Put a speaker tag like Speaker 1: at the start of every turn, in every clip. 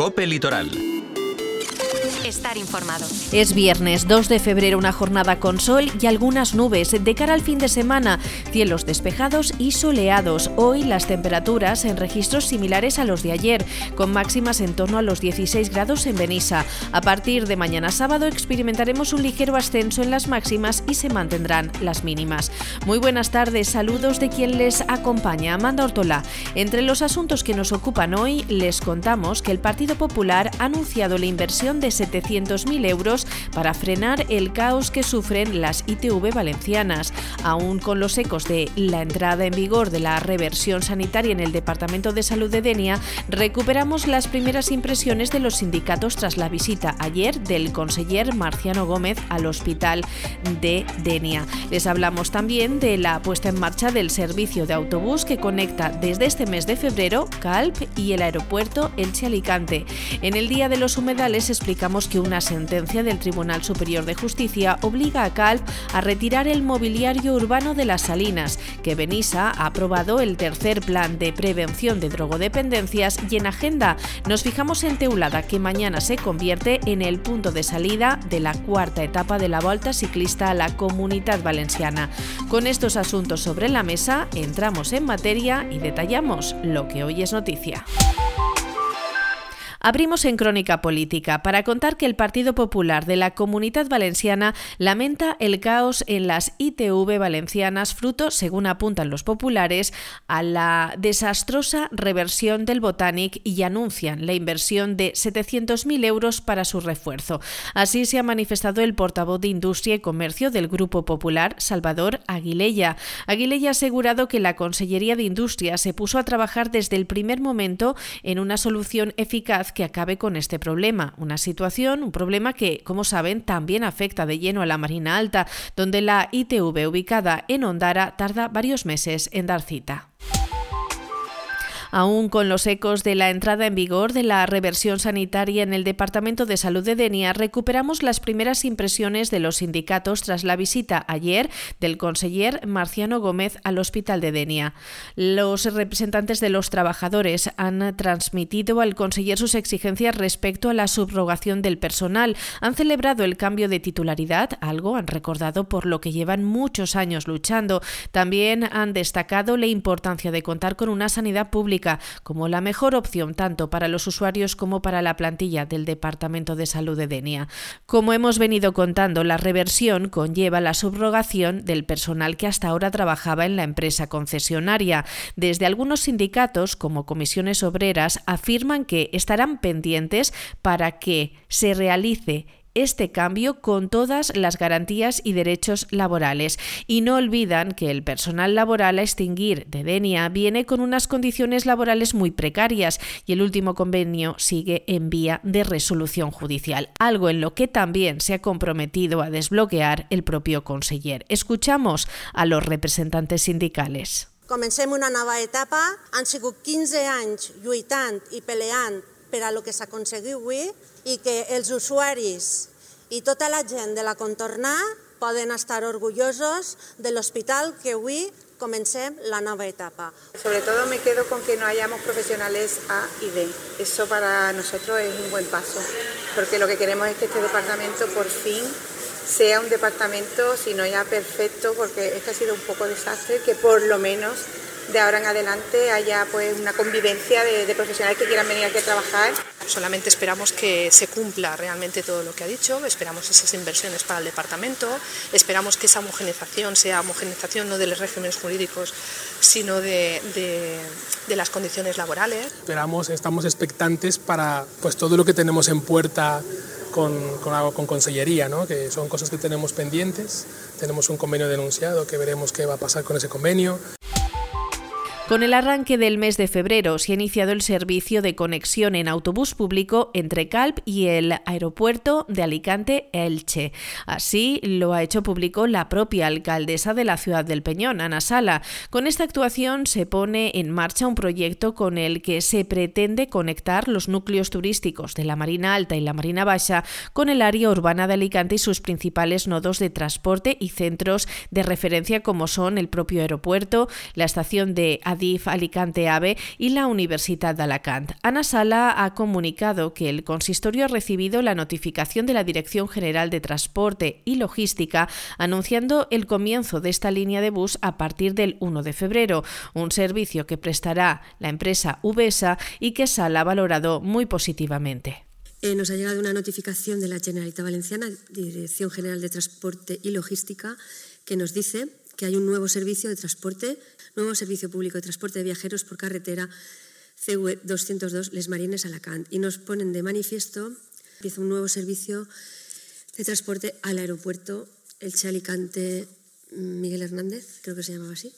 Speaker 1: Cope Litoral
Speaker 2: estar informado.
Speaker 3: Es viernes 2 de febrero, una jornada con sol y algunas nubes. De cara al fin de semana, cielos despejados y soleados. Hoy las temperaturas en registros similares a los de ayer, con máximas en torno a los 16 grados en Benissa. A partir de mañana sábado experimentaremos un ligero ascenso en las máximas y se mantendrán las mínimas. Muy buenas tardes, saludos de quien les acompaña, Amanda Ortola. Entre los asuntos que nos ocupan hoy, les contamos que el Partido Popular ha anunciado la inversión de 700 700.000 euros para frenar el caos que sufren las ITV valencianas. Aún con los ecos de la entrada en vigor de la reversión sanitaria en el Departamento de Salud de Denia, recuperamos las primeras impresiones de los sindicatos tras la visita ayer del conseller Marciano Gómez al Hospital de Denia. Les hablamos también de la puesta en marcha del servicio de autobús que conecta desde este mes de febrero Calp y el aeropuerto Elche Alicante. En el Día de los Humedales explicamos que una sentencia del Tribunal Superior de Justicia obliga a Calp a retirar el mobiliario urbano de las Salinas, que Benissa ha aprobado el tercer plan de prevención de drogodependencias y en agenda nos fijamos en Teulada, que mañana se convierte en el punto de salida de la cuarta etapa de la Volta Ciclista a la Comunidad Valenciana. Con estos asuntos sobre la mesa, entramos en materia y detallamos lo que hoy es noticia. Abrimos en Crónica Política para contar que el Partido Popular de la Comunidad Valenciana lamenta el caos en las ITV valencianas, fruto, según apuntan los populares, a la desastrosa reversión del Botanic y anuncian la inversión de 700.000 euros para su refuerzo. Así se ha manifestado el portavoz de Industria y Comercio del Grupo Popular, Salvador Aguilella. Aguilella ha asegurado que la Consellería de Industria se puso a trabajar desde el primer momento en una solución eficaz que acabe con este problema. Una situación, un problema que, como saben, también afecta de lleno a la Marina Alta, donde la ITV ubicada en Ondara tarda varios meses en dar cita. Aún con los ecos de la entrada en vigor de la reversión sanitaria en el Departamento de Salud de Denia, recuperamos las primeras impresiones de los sindicatos tras la visita ayer del conseller Marciano Gómez al Hospital de Denia. Los representantes de los trabajadores han transmitido al conseller sus exigencias respecto a la subrogación del personal. Han celebrado el cambio de titularidad, algo han recordado por lo que llevan muchos años luchando. También han destacado la importancia de contar con una sanidad pública como la mejor opción tanto para los usuarios como para la plantilla del Departamento de Salud de Denia. Como hemos venido contando, la reversión conlleva la subrogación del personal que hasta ahora trabajaba en la empresa concesionaria. Desde algunos sindicatos, como comisiones obreras, afirman que estarán pendientes para que se realice este cambio con todas las garantías y derechos laborales. Y no olvidan que el personal laboral a extinguir de Denia viene con unas condiciones laborales muy precarias y el último convenio sigue en vía de resolución judicial, algo en lo que también se ha comprometido a desbloquear el propio conseller. Escuchamos a los representantes sindicales.
Speaker 4: Comencem una nova etapa. Han sigut 15 anys lluitant i peleant per a lo que s'aconseguiu avui i que els usuaris i tota la gent de la contornà poden estar orgullosos de l'hospital que avui comencem la nova etapa.
Speaker 5: Sobre todo me quedo con que no hayamos profesionales A y B. Eso para nosotros es un buen paso, porque lo que queremos es que este departamento por fin sea un departamento, si no ya perfecto, porque este ha sido un poco desastre, que por lo menos de ahora en adelante haya pues una convivencia de, profesionales que quieran venir aquí a trabajar.
Speaker 6: Solamente esperamos que se cumpla realmente todo lo que ha dicho, esperamos esas inversiones para el departamento, esperamos que esa homogenización sea homogenización no de los regímenes jurídicos, sino de, de, las condiciones laborales.
Speaker 7: Esperamos, estamos expectantes para pues todo lo que tenemos en puerta con, con, con Consellería, ¿no? que son cosas que tenemos pendientes. Tenemos un convenio denunciado que veremos qué va a pasar con ese convenio.
Speaker 3: Con el arranque del mes de febrero se ha iniciado el servicio de conexión en autobús público entre Calp y el aeropuerto de Alicante-Elche. Así lo ha hecho público la propia alcaldesa de la ciudad del Peñón, Ana Sala. Con esta actuación se pone en marcha un proyecto con el que se pretende conectar los núcleos turísticos de la Marina Alta y la Marina Baja con el área urbana de Alicante y sus principales nodos de transporte y centros de referencia como son el propio aeropuerto, la estación de Adif Alicante AVE y la Universidad de Alacant. Ana Sala ha comunicado que el consistorio ha recibido la notificación de la Dirección General de Transporte y Logística anunciando el comienzo de esta línea de bus a partir del 1 de febrero, un servicio que prestará la empresa UBESA y que Sala ha valorado muy positivamente.
Speaker 1: Eh, nos ha llegado una notificación de la Generalitat Valenciana, Dirección General de Transporte y Logística, que nos dice que hay un nuevo servicio de transporte, nuevo servicio público de transporte de viajeros por carretera CV 202 Les Marines Alacant y nos ponen de manifiesto empieza un nuevo servicio de transporte al aeropuerto Elche Alicante Miguel Hernández, creo que se llamaba así.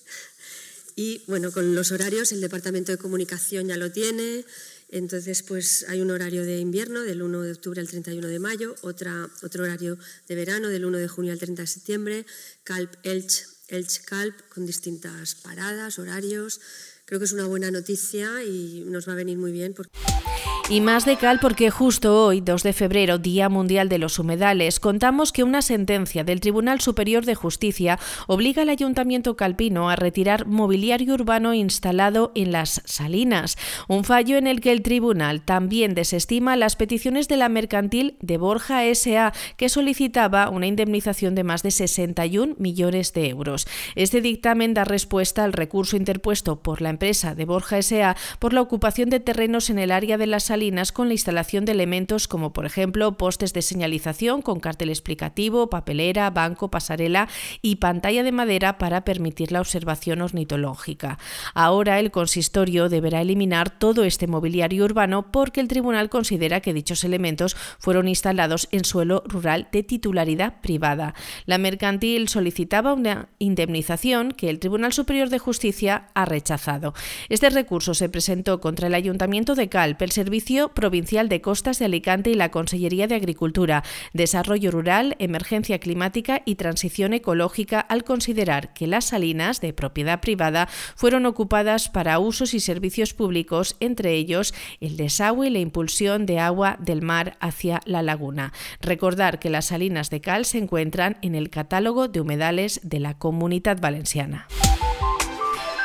Speaker 1: Y bueno, con los horarios el Departamento de Comunicación ya lo tiene, entonces, pues hay un horario de invierno del 1 de octubre al 31 de mayo, otra, otro horario de verano del 1 de junio al 30 de septiembre, Calp Elch, Elch Calp, con distintas paradas, horarios. Creo que es una buena noticia y nos va a venir muy bien. Porque...
Speaker 3: Y más de cal porque justo hoy, 2 de febrero, Día Mundial de los Humedales, contamos que una sentencia del Tribunal Superior de Justicia obliga al Ayuntamiento calpino a retirar mobiliario urbano instalado en las salinas, un fallo en el que el tribunal también desestima las peticiones de la mercantil de Borja SA, que solicitaba una indemnización de más de 61 millones de euros. Este dictamen da respuesta al recurso interpuesto por la empresa de Borja SA por la ocupación de terrenos en el área de las con la instalación de elementos como por ejemplo postes de señalización con cartel explicativo, papelera, banco, pasarela y pantalla de madera para permitir la observación ornitológica. Ahora el consistorio deberá eliminar todo este mobiliario urbano porque el tribunal considera que dichos elementos fueron instalados en suelo rural de titularidad privada. La mercantil solicitaba una indemnización que el Tribunal Superior de Justicia ha rechazado. Este recurso se presentó contra el Ayuntamiento de Calpe, el Servicio Provincial de Costas de Alicante y la Consellería de Agricultura, Desarrollo Rural, Emergencia Climática y Transición Ecológica al considerar que las salinas de propiedad privada fueron ocupadas para usos y servicios públicos, entre ellos el desagüe y la impulsión de agua del mar hacia la laguna. Recordar que las salinas de Cal se encuentran en el catálogo de humedales de la Comunidad Valenciana.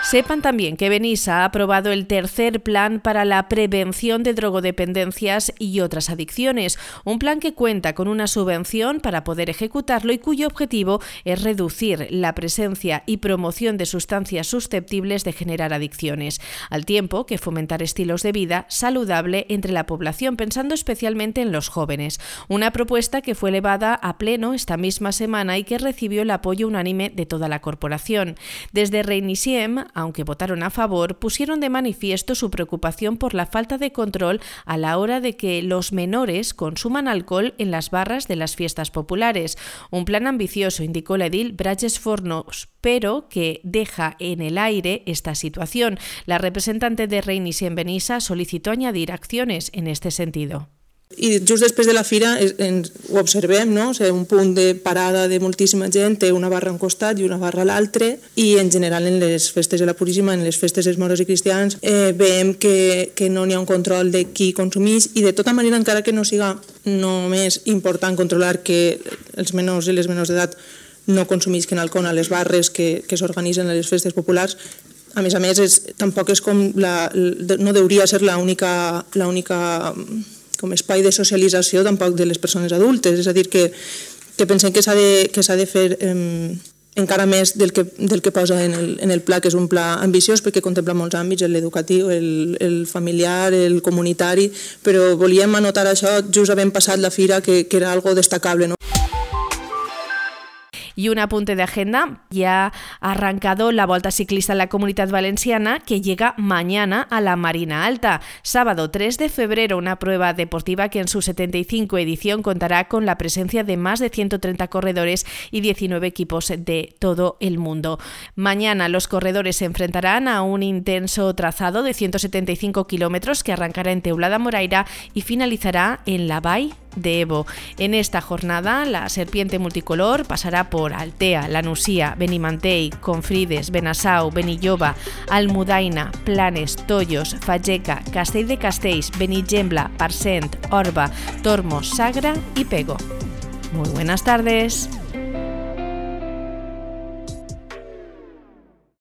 Speaker 3: Sepan también que Benissa ha aprobado el tercer plan para la prevención de drogodependencias y otras adicciones, un plan que cuenta con una subvención para poder ejecutarlo y cuyo objetivo es reducir la presencia y promoción de sustancias susceptibles de generar adicciones, al tiempo que fomentar estilos de vida saludable entre la población, pensando especialmente en los jóvenes. Una propuesta que fue elevada a pleno esta misma semana y que recibió el apoyo unánime de toda la corporación. Desde Reinisiem aunque votaron a favor, pusieron de manifiesto su preocupación por la falta de control a la hora de que los menores consuman alcohol en las barras de las fiestas populares. Un plan ambicioso, indicó la edil Brages Fornos, pero que deja en el aire esta situación. La representante de Reinis en Benissa solicitó añadir acciones en este sentido.
Speaker 8: I just després de la fira ens, ho observem, no? o sigui, un punt de parada de moltíssima gent, té una barra a un costat i una barra a l'altre, i en general en les festes de la Puríssima, en les festes dels moros i cristians, eh, veiem que, que no n'hi ha un control de qui consumeix i de tota manera, encara que no siga només important controlar que els menors i les menors d'edat no consumisquen alcohol a les barres que, que s'organitzen a les festes populars, a més a més, és, tampoc és com la, no hauria ser l'única com espai de socialització tampoc de les persones adultes, és a dir, que, que pensem que s'ha de, que de fer eh, encara més del que, del que posa en el, en el pla, que és un pla ambiciós perquè contempla molts àmbits, l'educatiu, el, el familiar, el comunitari, però volíem anotar això just havent passat la fira, que, que era algo destacable. No?
Speaker 3: Y un apunte de agenda, ya ha arrancado la Vuelta Ciclista en la Comunidad Valenciana que llega mañana a la Marina Alta. Sábado 3 de febrero, una prueba deportiva que en su 75 edición contará con la presencia de más de 130 corredores y 19 equipos de todo el mundo. Mañana los corredores se enfrentarán a un intenso trazado de 175 kilómetros que arrancará en Teulada Moraira y finalizará en la Bay de Evo. En esta jornada, la serpiente multicolor pasará por Altea, Lanusía, Benimantei, Confrides, Benassau, Benilloba, Almudaina, Planes, Tollos, Fageca, Castell de Castells, Benigembla, Parcent, Orba, Tormos, Sagra y Pego. Muy buenas tardes.